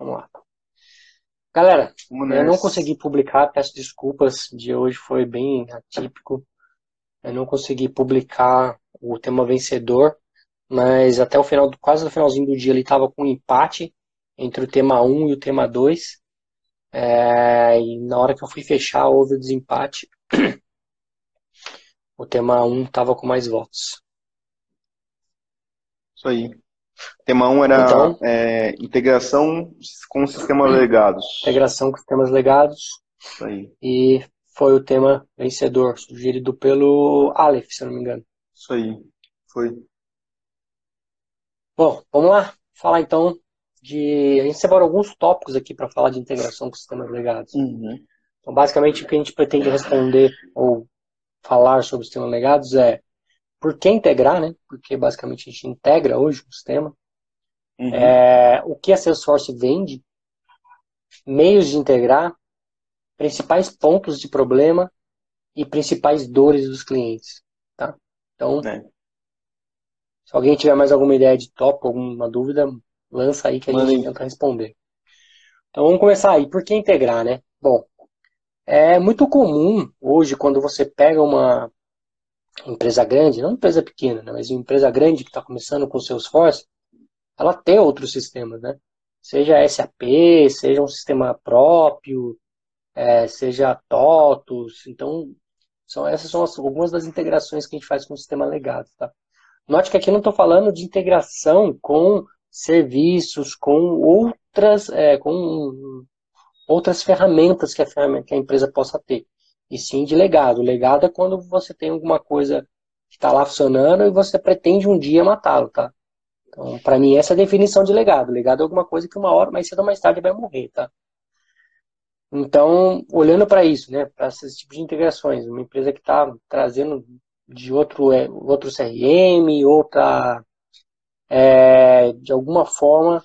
Vamos lá. Galera, eu não consegui publicar, peço desculpas, de hoje foi bem atípico. Eu não consegui publicar o tema vencedor, mas até o final, quase no finalzinho do dia ele estava com um empate entre o tema 1 e o tema 2. É, e na hora que eu fui fechar, houve o desempate. O tema 1 estava com mais votos. Isso aí. Tema 1 era então, é, integração com sistemas legados. Integração com sistemas legados. Isso aí. E foi o tema vencedor, sugerido pelo Aleph, se eu não me engano. Isso aí. Foi. Bom, vamos lá. Falar então de. A gente separou alguns tópicos aqui para falar de integração com sistemas legados. Uhum. Então, basicamente, o que a gente pretende responder ou falar sobre sistemas legados é por que integrar, né? Porque basicamente a gente integra hoje o sistema. Uhum. É, o que a Salesforce vende, meios de integrar, principais pontos de problema e principais dores dos clientes, tá? Então, é. se alguém tiver mais alguma ideia de tópico, alguma dúvida, lança aí que a Mano. gente tenta responder. Então vamos começar aí. Por que integrar, né? Bom, é muito comum hoje quando você pega uma empresa grande, não empresa pequena, né, mas uma empresa grande que está começando com seus Salesforce, ela tem outros sistemas, né? Seja SAP, seja um sistema próprio, é, seja TOTUS. Então, são, essas são as, algumas das integrações que a gente faz com o sistema legado, tá? Note que aqui não estou falando de integração com serviços, com outras, é, com outras ferramentas que a, ferramenta, que a empresa possa ter e sim de legado. Legado é quando você tem alguma coisa que está lá funcionando e você pretende um dia matá-lo, tá? Então, para mim, essa é a definição de legado. Legado é alguma coisa que uma hora, mais cedo ou mais tarde, vai morrer, tá? Então, olhando para isso, né, para esses tipos de integrações, uma empresa que está trazendo de outro, é, outro CRM, outra, é, de alguma forma,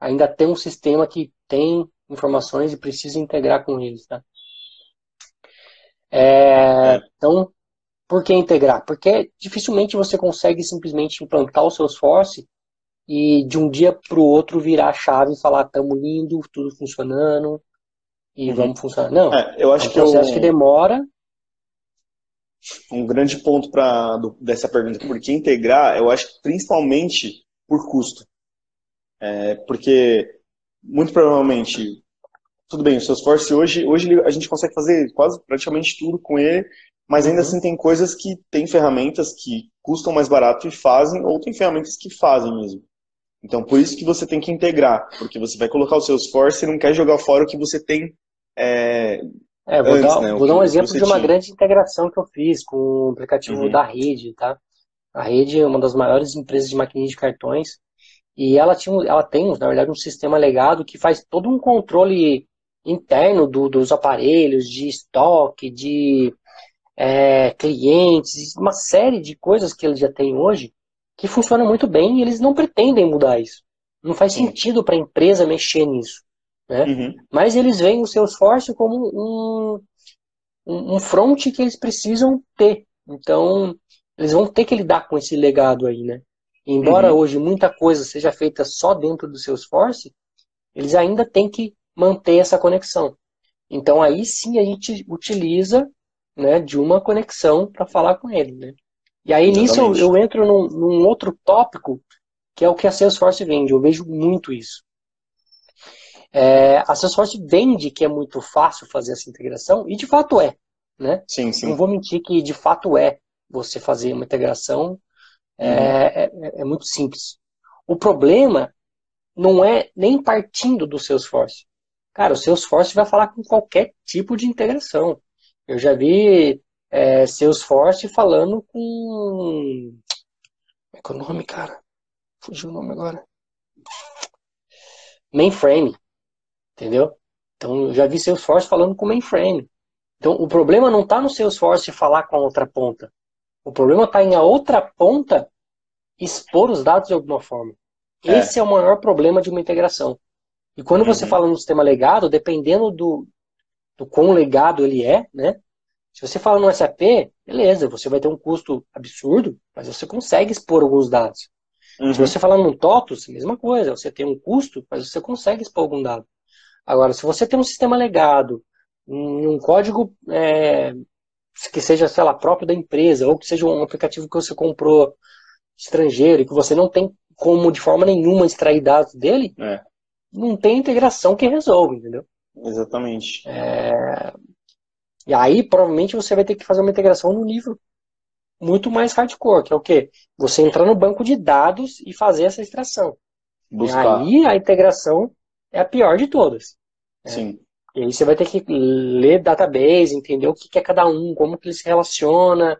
ainda tem um sistema que tem informações e precisa integrar com eles, tá? É, então, por que integrar? Porque dificilmente você consegue simplesmente implantar o seu Salesforce e de um dia para o outro virar a chave e falar estamos lindo, tudo funcionando e uhum. vamos funcionar. Não, é, eu acho é um que processo eu... que demora. Um grande ponto para dessa pergunta, por que integrar? Eu acho que principalmente por custo. É, porque muito provavelmente tudo bem, o Salesforce hoje, hoje a gente consegue fazer quase praticamente tudo com ele, mas ainda uhum. assim tem coisas que tem ferramentas que custam mais barato e fazem, ou tem ferramentas que fazem mesmo. Então, por isso que você tem que integrar, porque você vai colocar o Salesforce e não quer jogar fora o que você tem é, é, vou, antes, dar, né, vou dar um exemplo de uma tinha. grande integração que eu fiz com o aplicativo uhum. da Rede, tá? A Rede é uma das maiores empresas de maquininha de cartões e ela, tinha, ela tem, na verdade, um sistema legado que faz todo um controle interno do, dos aparelhos, de estoque, de é, clientes, uma série de coisas que eles já têm hoje que funcionam muito bem e eles não pretendem mudar isso. Não faz sentido para a empresa mexer nisso. Né? Uhum. Mas eles veem o seu esforço como um, um, um front que eles precisam ter. Então, eles vão ter que lidar com esse legado aí, né? Embora uhum. hoje muita coisa seja feita só dentro do seu esforço, eles ainda têm que manter essa conexão. Então aí sim a gente utiliza né, de uma conexão para falar com ele. Né? E aí Exatamente. nisso eu, eu entro num, num, outro tópico que é o que a Salesforce vende. Eu vejo muito isso. É, a Salesforce vende que é muito fácil fazer essa integração e de fato é. Né? Sim, sim. Não vou mentir que de fato é você fazer uma integração. É, uhum. É, é, é muito simples. O problema não é nem partindo do Salesforce. Cara, o Salesforce vai falar com qualquer tipo de integração. Eu já vi é, Salesforce falando com. Como é que é o nome, cara? Fugiu o nome agora. Mainframe. Entendeu? Então, eu já vi Salesforce falando com mainframe. Então, o problema não está no Salesforce falar com a outra ponta. O problema está em a outra ponta expor os dados de alguma forma. É. Esse é o maior problema de uma integração. E quando você uhum. fala no sistema legado, dependendo do, do quão legado ele é, né? Se você fala no SAP, beleza, você vai ter um custo absurdo, mas você consegue expor alguns dados. Uhum. Se você falar num TOTUS, mesma coisa, você tem um custo, mas você consegue expor algum dado. Agora, se você tem um sistema legado, um código é, que seja, sei lá, próprio da empresa, ou que seja um aplicativo que você comprou estrangeiro e que você não tem como de forma nenhuma extrair dados dele, é. Não tem integração que resolva, entendeu? Exatamente. É... E aí, provavelmente, você vai ter que fazer uma integração no nível muito mais hardcore, que é o quê? Você entrar no banco de dados e fazer essa extração. Buscar. E aí a integração é a pior de todas. Né? Sim. E aí você vai ter que ler database, entender o que é cada um, como que ele se relaciona.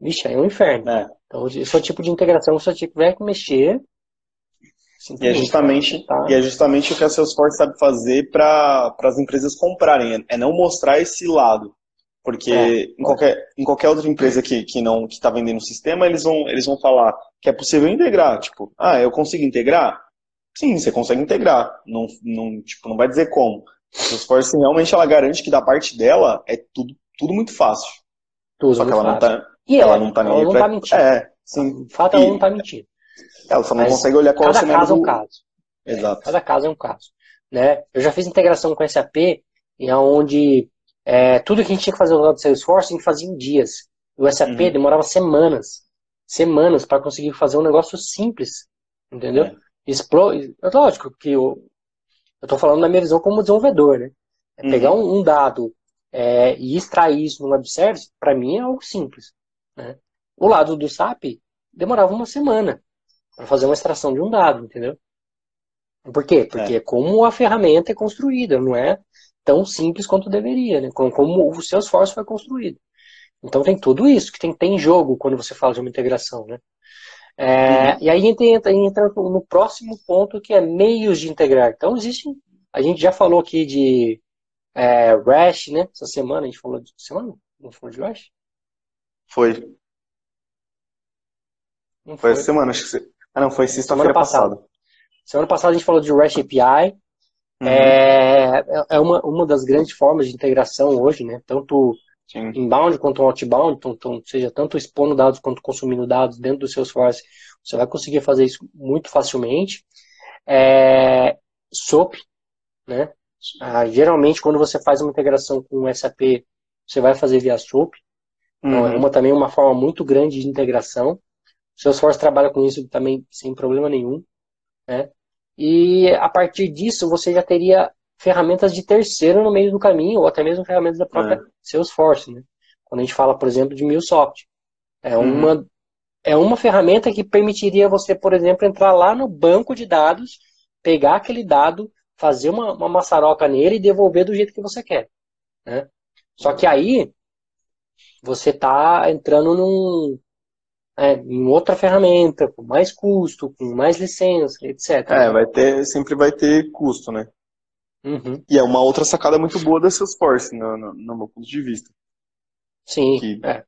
Vixe, aí é um inferno. É. Então, esse é o tipo de integração que você tiver que mexer. E é, justamente, tá? e é justamente o que a Salesforce sabe fazer para as empresas comprarem, é não mostrar esse lado. Porque é. em, qualquer, em qualquer outra empresa que, que não que está vendendo o sistema, eles vão, eles vão falar que é possível integrar. Tipo, ah, eu consigo integrar? Sim, você consegue integrar. Não, não, tipo, não vai dizer como. A Salesforce realmente ela garante que da parte dela é tudo, tudo muito fácil. Tudo Só que ela fácil. não tá. E ela, ela não tá ela não pra... tá mentindo. É, sim. O fato é E- ela não tá mentindo. Ela só não Mas consegue olhar qual é o Cada caso é um caso. Exato. Cada caso é um caso. Né? Eu já fiz integração com SAP, em onde é, tudo que a gente tinha que fazer no lado do Salesforce, a gente fazia em dias. O SAP Uhum. demorava semanas. Semanas para conseguir fazer um negócio simples. Entendeu? É. Explo... é Lógico que eu estou falando na minha visão como desenvolvedor. Né? É Uhum. Pegar um, um dado é, e extrair isso no web service, para mim é algo simples. Né? O lado do SAP demorava uma semana para fazer uma extração de um dado, entendeu? Por quê? Porque é. como a ferramenta é construída, não é tão simples quanto deveria, né? Como, o Salesforce foi construído. Então tem tudo isso que tem, tem jogo quando você fala de uma integração, né? É, Uhum. E aí entra, entra no próximo ponto que é meios de integrar. Então existem, a gente já falou aqui de é, REST, né? Essa semana a gente falou de semana, não falou de REST? Foi. Não Foi essa semana, acho que você... Ah, não, foi sexta-feira passada. Semana passada a gente falou de REST API. Uhum. É, é uma, uma das grandes formas de integração hoje, né? Tanto Sim. inbound quanto outbound, então, então, seja tanto expondo dados quanto consumindo dados dentro do Salesforce, você vai conseguir fazer isso muito facilmente. É, SOAP, né? Ah, geralmente, quando você faz uma integração com o SAP, você vai fazer via SOAP. Então, é Uhum. uma, também uma forma muito grande de integração. O Salesforce trabalha com isso também sem problema nenhum. Né? E a partir disso, você já teria ferramentas de terceiro no meio do caminho, ou até mesmo ferramentas da própria É. Salesforce. Né? Quando a gente fala, por exemplo, de MuleSoft. É Uhum. uma, é uma ferramenta que permitiria você, por exemplo, entrar lá no banco de dados, pegar aquele dado, fazer uma, uma maçaroca nele e devolver do jeito que você quer. Né? Só que aí você está entrando num, é, em outra ferramenta, com mais custo, com mais licença, etc. É, vai ter, sempre vai ter custo, né? Uhum. E é uma outra sacada muito boa da Salesforce, no, no, no meu ponto de vista. Sim, Que é.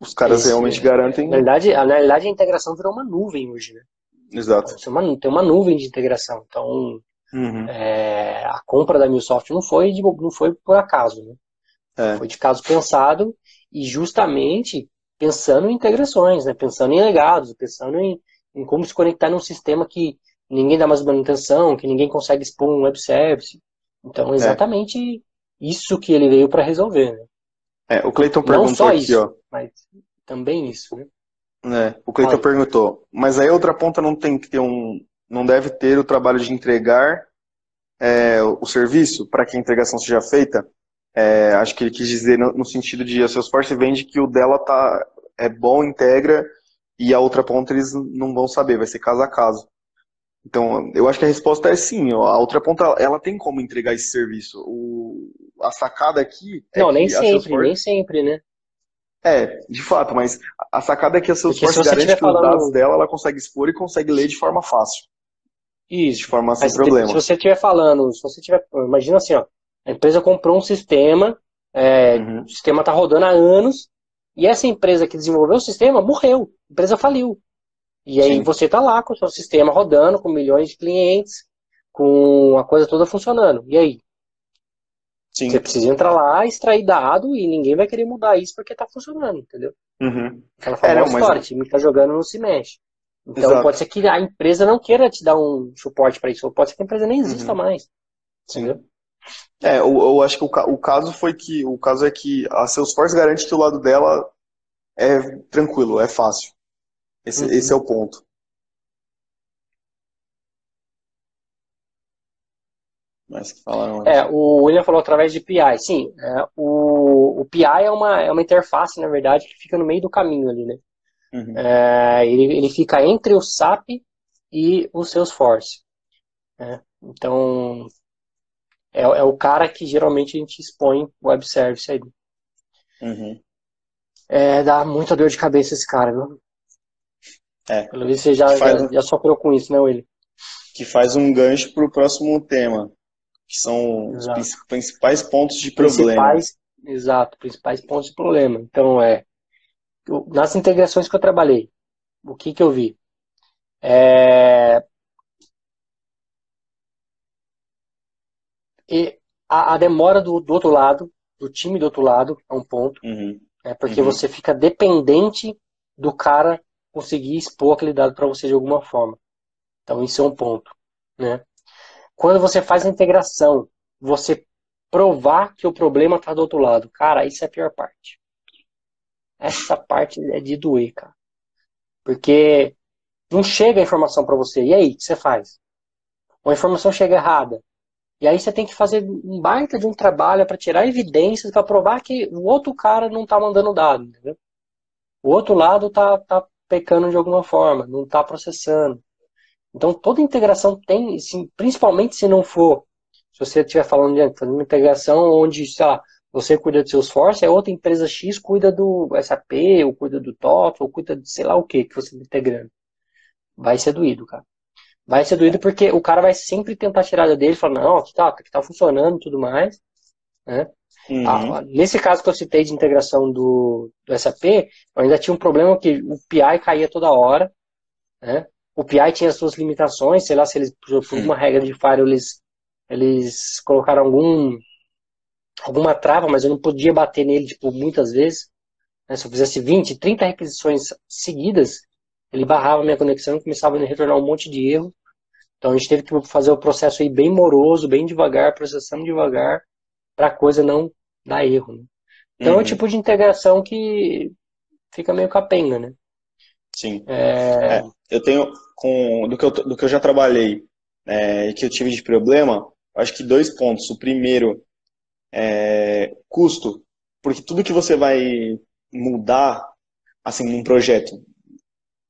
Os caras Esse- realmente garantem. Na verdade, a- na realidade, a integração virou uma nuvem hoje, né? Exato. Tem uma, tem uma nuvem de integração. Então, Uhum. é, a compra da MuleSoft não foi, de- não foi por acaso, né? É. Foi de caso pensado e justamente pensando em integrações, né? Pensando em legados, pensando em, em como se conectar num sistema que ninguém dá mais manutenção, que ninguém consegue expor um web service. Então, exatamente isso que ele veio para resolver, né? É, o Cleiton Não perguntou só aqui, isso, ó. mas também isso, né? né, o Cleiton perguntou, mas aí a outra ponta não tem que ter um. Não deve ter o trabalho de entregar é, o serviço para que a integração seja feita. É, acho que ele quis dizer no, no sentido de a Salesforce vende que o dela tá, é bom, integra, e a outra ponta eles não vão saber, vai ser caso a caso. Então, eu acho que a resposta é sim. A outra ponta, ela tem como entregar esse serviço. O, a sacada aqui é Não, nem sempre, Salesforce- nem sempre, né? É, de fato, mas a sacada é que a Salesforce garante que os falando- dados dela ela consegue expor e consegue ler de forma fácil, de Isso. forma sem Mas se- problema. se você estiver falando, se você tiver, imagina assim, ó, a empresa comprou um sistema, é, Uhum. o sistema está rodando há anos, e essa empresa que desenvolveu o sistema morreu, a empresa faliu. E aí Sim. você está lá com o seu sistema rodando, com milhões de clientes, com a coisa toda funcionando. E aí? Sim. Você precisa entrar lá, extrair dado, e ninguém vai querer mudar isso porque está funcionando, entendeu? Uhum. Aquela É, famosa não, mas- história, o time que está jogando não se mexe. Então Exato. pode ser que a empresa não queira te dar um suporte para isso, ou pode ser que a empresa nem exista uhum. mais. Entendeu? É, eu, eu acho que o, o, caso foi que o caso é que a Salesforce garante que o lado dela é tranquilo, é fácil. Esse, uhum. esse é o ponto. Mas que falaram É, o William falou através de PI. Sim, é, o, o PI é uma, é uma interface, na verdade, que fica no meio do caminho ali, né? Uhum. É, ele, ele fica entre o SAP e o Salesforce. Né? Então, é, é o cara que geralmente a gente expõe web service aí. Uhum. É, dá muita dor de cabeça esse cara, viu? É. Pelo visto você já, já, já, sofreu com isso, né, William? Que faz um gancho para o próximo tema, que são Exato. os principais pontos de problema. Principais, exato, principais pontos de problema. Então, é, nas integrações que eu trabalhei, o que, que eu vi? É, e a, a demora do, do, outro lado, do time do outro lado, é um ponto. Uhum. É porque uhum. você fica dependente do cara conseguir expor aquele dado para você de alguma forma. Então, isso é um ponto. Né? Quando você faz a integração, você provar que o problema está do outro lado. Cara, isso é a pior parte. Essa parte é de doer, cara. Porque não chega a informação para você. E aí, o que você faz? Uma informação chega errada. E aí você tem que fazer um baita de um trabalho para tirar evidências para provar que o outro cara não está mandando dado, entendeu? O outro lado tá, tá pecando de alguma forma, não está processando. Então toda integração tem, principalmente se não for, se você estiver falando de fazer uma integração onde, sei lá, você cuida do Salesforce, é outra empresa X cuida do SAP, ou cuida do TOTO, ou cuida de sei lá o que que você está integrando. Vai ser doído, cara. Vai ser doído porque o cara vai sempre tentar tirar dele falar, não, aqui tá, aqui tá funcionando e tudo mais. Né? Uhum. Ah, nesse caso que eu citei de integração do, do SAP, eu ainda tinha um problema que o PI caía toda hora. Né? O PI tinha suas limitações, sei lá se eles, por uma regra de Fire, eles, eles colocaram algum alguma trava, mas eu não podia bater nele tipo, muitas vezes. Né? Se eu fizesse 20, 30 requisições seguidas, ele barrava minha conexão e começava a retornar um monte de erro. Então a gente teve que fazer o processo aí bem moroso, bem devagar, processando devagar, para a coisa não dar erro. Né? Então uhum. é um uhum. tipo de integração que fica meio capenga, né? Sim. É... É, eu tenho, com, do, que eu, do que eu já trabalhei é, e que eu tive de problema, acho que dois pontos. O primeiro é custo, porque tudo que você vai mudar assim num projeto,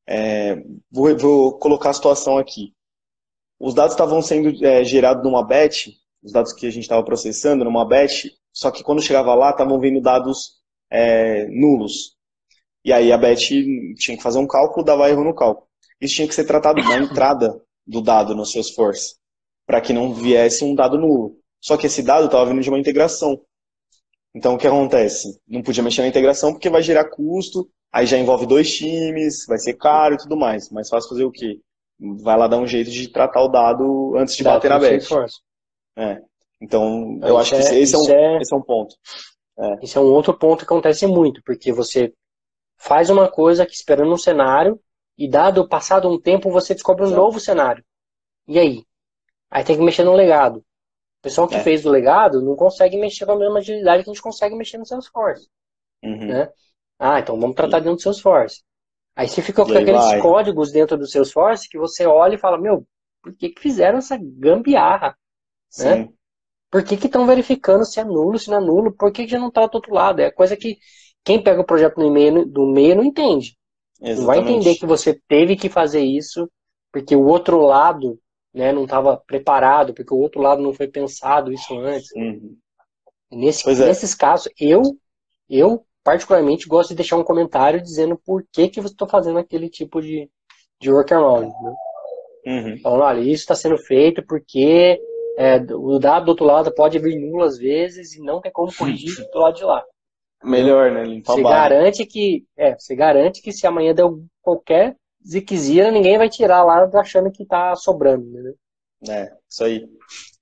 é, vou, vou, colocar a situação aqui. Os dados estavam sendo é, gerados numa batch, os dados que a gente estava processando numa batch, só que quando chegava lá estavam vindo dados é, nulos. E aí a batch tinha que fazer um cálculo, dava erro no cálculo. Isso tinha que ser tratado na entrada do dado no Salesforce, para que não viesse um dado nulo. Só que esse dado estava vindo de uma integração. Então o que acontece? Não podia mexer na integração porque vai gerar custo, aí já envolve dois times, vai ser caro e tudo mais. Mas fácil fazer o quê? Vai lá dar um jeito de tratar o dado antes de dado bater na batch. É. Então, eu acho que é, esse, é um, é, esse é um ponto. É. Esse é um outro ponto que acontece muito, porque você faz uma coisa que esperando um cenário e dado passado um tempo você descobre um Exato. novo cenário. E aí? Aí tem que mexer no legado. O pessoal que é. fez o legado não consegue mexer com a mesma agilidade que a gente consegue mexer no Salesforce. Uhum. Né? Ah, então vamos tratar dentro do Salesforce. Aí você fica com aqueles vai. códigos dentro do Salesforce que você olha e fala, meu, por que, que fizeram essa gambiarra? Né? Por que estão verificando se é nulo, se não é nulo? Por que, que já não está do outro lado? É coisa que quem pega o projeto no meio, do meio não entende. Exatamente. Não vai entender que você teve que fazer isso porque o outro lado né, não estava preparado, porque o outro lado não foi pensado isso antes. Uhum. Nesse, é. Nesses casos, eu, eu particularmente gosto de deixar um comentário dizendo por que, que você está fazendo aquele tipo de, de workaround. Né? Uhum. Falando, olha, isso está sendo feito porque é, o dado do outro lado pode vir nulo às vezes e não tem como corrigir do lado de lá. Melhor, né? Limpar você garante que, é, você garante que se amanhã der qualquer ziquezira, ninguém vai tirar lá achando que tá sobrando, né? É, isso aí.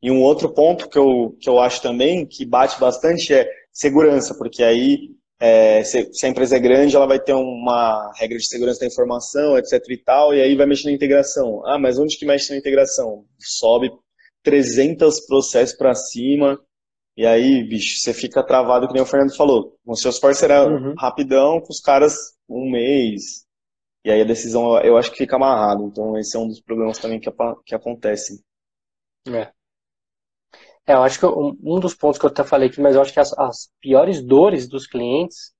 E um outro ponto que eu, que eu acho também que bate bastante é segurança, porque aí é, se, se, a empresa é grande, ela vai ter uma regra de segurança da informação, etc e tal, e aí vai mexer na integração. Ah, mas onde que mexe na integração? Sobe 300 processos para cima, e aí, bicho, você fica travado, que nem o Fernando falou. Com seus parceiros uhum. rapidão, com os caras um mês. E aí a decisão, eu acho que fica amarrado. Então esse é um dos problemas também que, que acontecem. É. É, eu acho que um dos pontos que eu até falei aqui, mas eu acho que as, as piores dores dos clientes,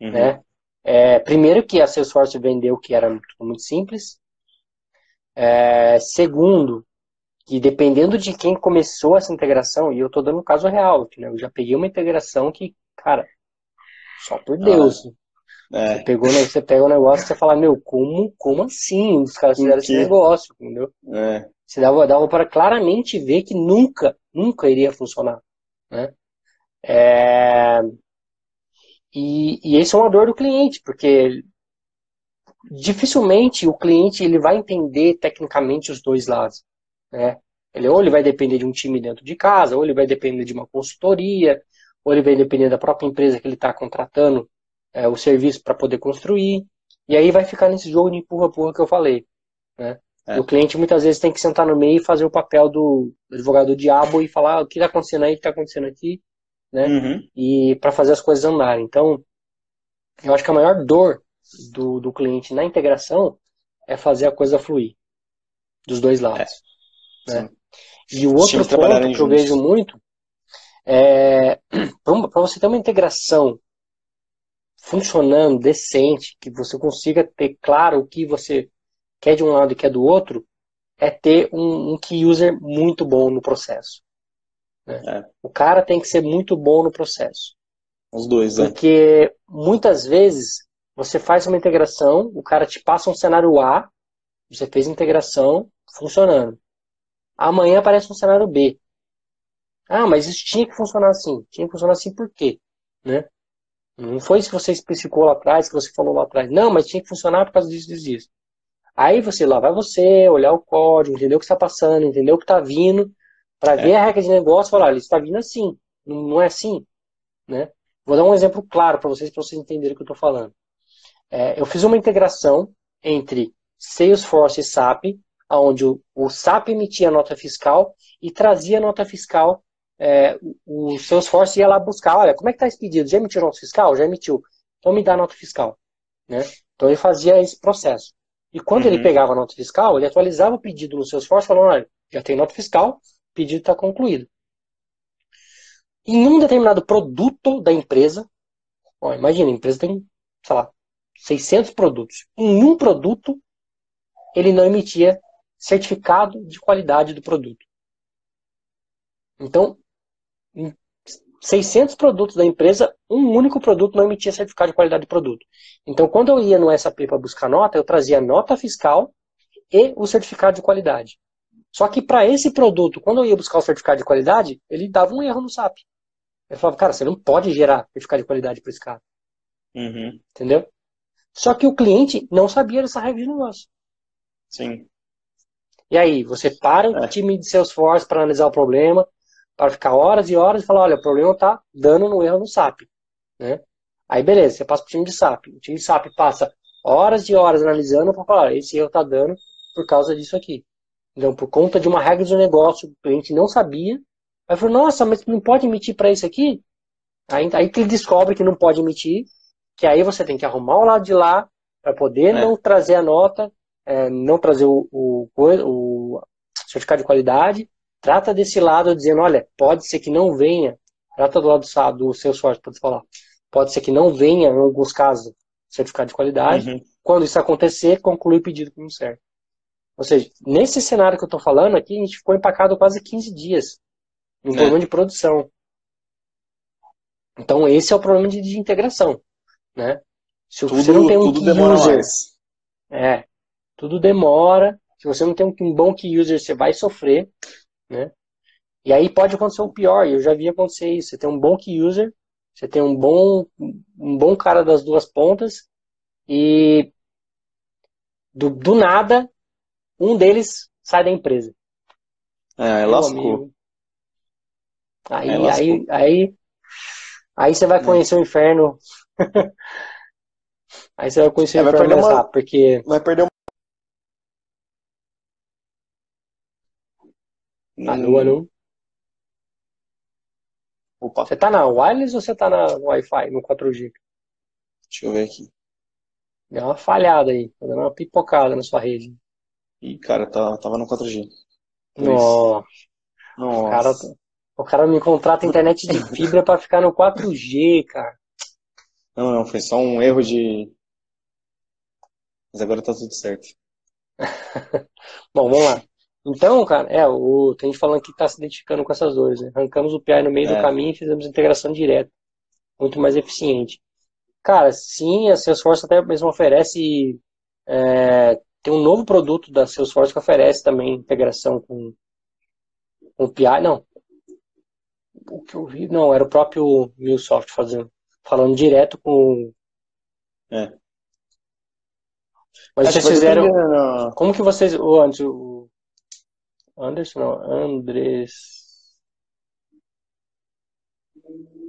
uhum. né? É, primeiro que a Salesforce vendeu que era muito, muito simples. É, segundo, que dependendo de quem começou essa integração, e eu estou dando um caso real, né? eu já peguei uma integração que, cara, só por Deus. Ah, é. Você, pegou, né, você pega o negócio e você fala, meu, como, como assim os caras fizeram esse negócio, entendeu? É. Você dava, dava para claramente ver que nunca, nunca iria funcionar. Né? É... E, e esse é uma dor do cliente, porque dificilmente o cliente ele vai entender tecnicamente os dois lados. Né? Ele, ou ele vai depender de um time dentro de casa, ou ele vai depender de uma consultoria, ou ele vai depender da própria empresa que ele está contratando é, o serviço para poder construir. E aí vai ficar nesse jogo de empurra-empurra que eu falei. Né? É. O cliente muitas vezes tem que sentar no meio e fazer o papel do advogado do diabo e falar ah, o que está acontecendo aí, o que está acontecendo aqui, né? Uhum. E para fazer as coisas andarem. Então, eu acho que a maior dor do, do cliente na integração é fazer a coisa fluir dos dois lados. É. Né? E o outro ponto que eu vejo muito é para você ter uma integração funcionando, decente, que você consiga ter claro o que você quer de um lado e quer do outro, é ter um, um key user muito bom no processo. Né? É. O cara tem que ser muito bom no processo. Os dois, né? Porque muitas vezes você faz uma integração, o cara te passa um cenário A, você fez a integração funcionando. Amanhã aparece um cenário B. Ah, mas isso tinha que funcionar assim. Tinha que funcionar assim por quê? Né? Não foi se você especificou lá atrás, que você falou lá atrás. Não, mas tinha que funcionar por causa disso, disso, disso. Aí você lá vai você, olhar o código, entender o que está passando, entender o que está vindo, para é. ver a regra de negócio e falar, ele está vindo assim, não é assim, né? Vou dar um exemplo claro para vocês, para vocês entenderem o que eu estou falando. É, eu fiz uma integração entre Salesforce e SAP, onde o, o SAP emitia nota fiscal e trazia a nota fiscal, é, o Salesforce ia lá buscar, olha, como é que está esse pedido? Já emitiu nota fiscal? Já emitiu. Então me dá nota fiscal. Né? Então ele fazia esse processo. E quando uhum. ele pegava a nota fiscal, ele atualizava o pedido no seu esforço, falando, olha, já tem nota fiscal, o pedido está concluído. Em um determinado produto da empresa, ó, imagina, a empresa tem, sei lá, 600 produtos. Em um produto, ele não emitia certificado de qualidade do produto. Então, 600 produtos da empresa, um único produto não emitia certificado de qualidade de produto. Então, quando eu ia no SAP para buscar nota, eu trazia nota fiscal e o certificado de qualidade. Só que para esse produto, quando eu ia buscar o certificado de qualidade, ele dava um erro no SAP. Ele falava, cara, você não pode gerar certificado de qualidade para esse cara. Uhum. Entendeu? Só que o cliente não sabia dessa regra de negócio. Sim. E aí, você para o é. time de Salesforce para analisar o problema, para ficar horas e horas e falar, olha, o problema está dando no erro no SAP. Né? Aí beleza, você passa para o time de SAP. O time de SAP passa horas e horas analisando para falar, esse erro está dando por causa disso aqui. Então, por conta de uma regra de negócio, o cliente não sabia. Aí falou, nossa, mas não pode emitir para isso aqui? Aí, aí que ele descobre que não pode emitir, que aí você tem que arrumar o lado de lá para poder é. não trazer a nota, é, não trazer o, o, o certificado de qualidade, Trata desse lado dizendo, olha, pode ser que não venha. Trata do lado do seu sorte, pode falar. Pode ser que não venha, em alguns casos, certificado de qualidade. Uhum. Quando isso acontecer, conclui o pedido como certo. Ou seja, nesse cenário que eu estou falando aqui, a gente ficou empacado quase 15 dias em é. problema de produção. Então, esse é o problema de, de integração. Né? Se tudo, você não tem um key user, mais. é, tudo demora. Se você não tem um bom key user, você vai sofrer né? E aí pode acontecer o pior, eu já vi acontecer isso. Você tem um bom key user, você tem um bom, um bom cara das duas pontas, e do, do nada, um deles sai da empresa. É, lascou. Aí, é, lascou. aí, aí, aí você vai conhecer o inferno Aí você vai conhecer é, vai perder uma... porque... Vai perder uma... Alô, alô? Opa. Você tá na wireless ou você tá na Wi-Fi, no 4G? Deixa eu ver aqui. Deu uma falhada aí, tá dando uma pipocada na sua rede. Ih, cara, tá, tava no 4G. Nossa. Nossa. O cara, o cara me contrata internet de fibra para ficar no 4G, cara. Não, não, foi só um erro de. Mas agora tá tudo certo. Bom, vamos lá. Então, cara, é, o, tem gente falando que está se identificando com essas dores. Né? Arrancamos o PI no meio é. do caminho e fizemos integração direta. Muito mais eficiente. Cara, sim, a Salesforce até mesmo oferece. É, tem um novo produto da Salesforce que oferece também integração com, com o PI. Não. O que eu vi, não, era o próprio MuleSoft fazendo. Falando direto com. É. Mas Acho vocês fizeram. Como que vocês. O, antes, o Anderson, não, Andrés.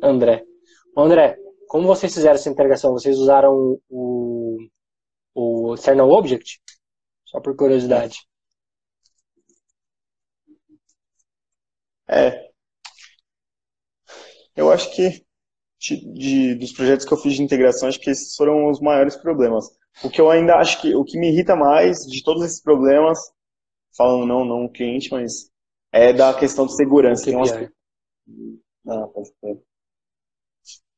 André. André, como vocês fizeram essa integração? Vocês usaram o, o External Object? Só por curiosidade. É. Eu acho que de, de, dos projetos que eu fiz de integração, acho que esses foram os maiores problemas. O que eu ainda acho que o que me irrita mais de todos esses problemas falando não, não o cliente, mas é da questão de segurança. Tem umas, ah,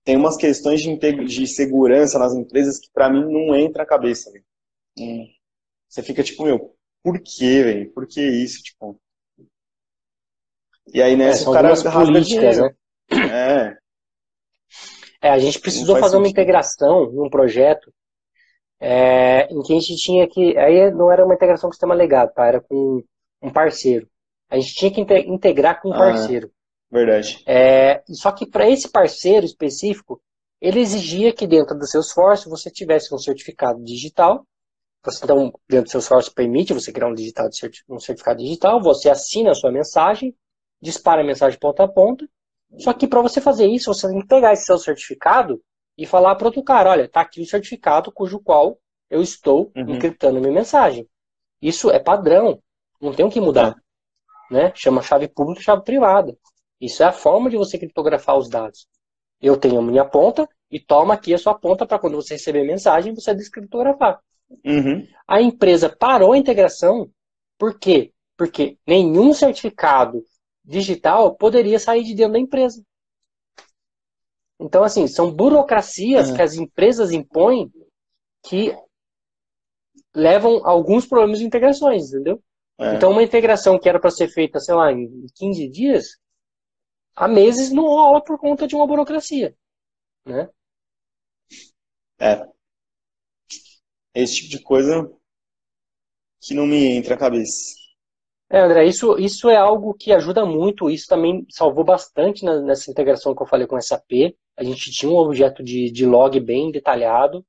tem umas questões de, de segurança nas empresas que para mim não entra na cabeça. Hum. Você fica tipo, meu, por que, velho? Por que isso? Tipo... E aí nessa é, o cara políticas, né? É. É, a gente precisou fazer sentido. uma integração num projeto é, em que a gente tinha que. Aí não era uma integração com sistema legado, tá? Era com um parceiro. A gente tinha que integrar com um ah, parceiro. Verdade. É, só que para esse parceiro específico, ele exigia que dentro do seu esforço você tivesse um certificado digital. Você, então, dentro do seu esforço permite você criar um, digital, um certificado digital, você assina a sua mensagem, dispara a mensagem ponta a ponta. Só que para você fazer isso, você tem que pegar esse seu certificado e falar para outro cara, olha, está aqui o certificado cujo qual eu estou uhum. encriptando minha mensagem. Isso é padrão, não tem o que mudar. Né? Chama chave pública e chave privada. Isso é a forma de você criptografar os dados. Eu tenho a minha ponta e toma aqui a sua ponta para quando você receber a mensagem você descriptografar. Uhum. A empresa parou a integração, por quê? Porque nenhum certificado digital poderia sair de dentro da empresa. Então, assim, são burocracias é. que as empresas impõem que levam a alguns problemas de integrações, entendeu? É. Então, uma integração que era para ser feita, sei lá, em 15 dias, há meses não rola por conta de uma burocracia, né? É. Esse tipo de coisa que não me entra a cabeça. É, André, isso, isso é algo que ajuda muito, isso também salvou bastante na, nessa integração que eu falei com o SAP. A gente tinha um objeto de, de log bem detalhado,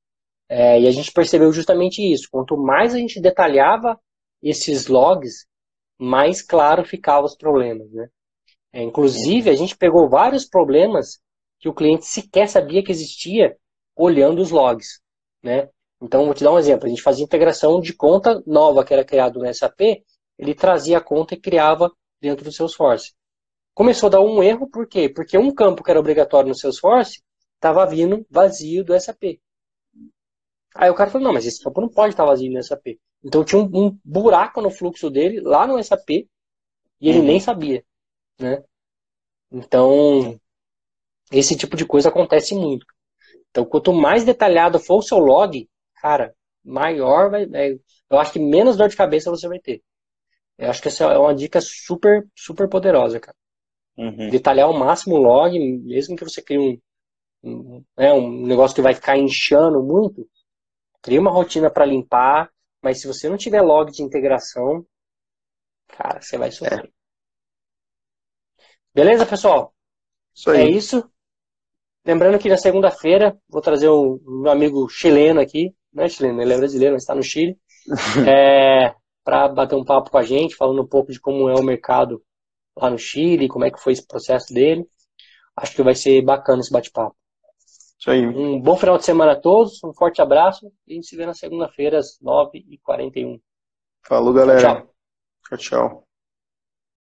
é, e a gente percebeu justamente isso. Quanto mais a gente detalhava esses logs, mais claro ficavam os problemas. Né? É, inclusive, a gente pegou vários problemas que o cliente sequer sabia que existia olhando os logs. Né? Então, vou te dar um exemplo. A gente fazia integração de conta nova que era criada no SAP ele trazia a conta e criava dentro do Salesforce. Começou a dar um erro, por quê? Porque um campo que era obrigatório no Salesforce estava vindo vazio do SAP. Aí o cara falou, não, mas esse campo não pode estar vazio no SAP. Então tinha um, um buraco no fluxo dele, lá no SAP, e ele uhum. nem sabia. Né? Então, esse tipo de coisa acontece muito. Então, quanto mais detalhado for o seu log, cara, maior vai. Eu acho que menos dor de cabeça você vai ter. Eu acho que essa é uma dica super, super poderosa, cara. Uhum. Detalhar ao máximo o log, mesmo que você crie um, um, né, um negócio que vai ficar inchando muito, cria uma rotina para limpar, mas se você não tiver log de integração, cara, você vai sofrer. É. Beleza, pessoal? Isso é isso. Lembrando que na segunda-feira vou trazer o um, meu amigo chileno aqui, não é chileno, ele é brasileiro, mas está no Chile. é, para bater um papo com a gente, falando um pouco de como é o mercado lá no Chile, como é que foi esse processo dele. Acho que vai ser bacana esse bate-papo. Isso aí. Um bom final de semana a todos, um forte abraço e a gente se vê na segunda-feira às 9h41. Falou, galera. Tchau, tchau. tchau.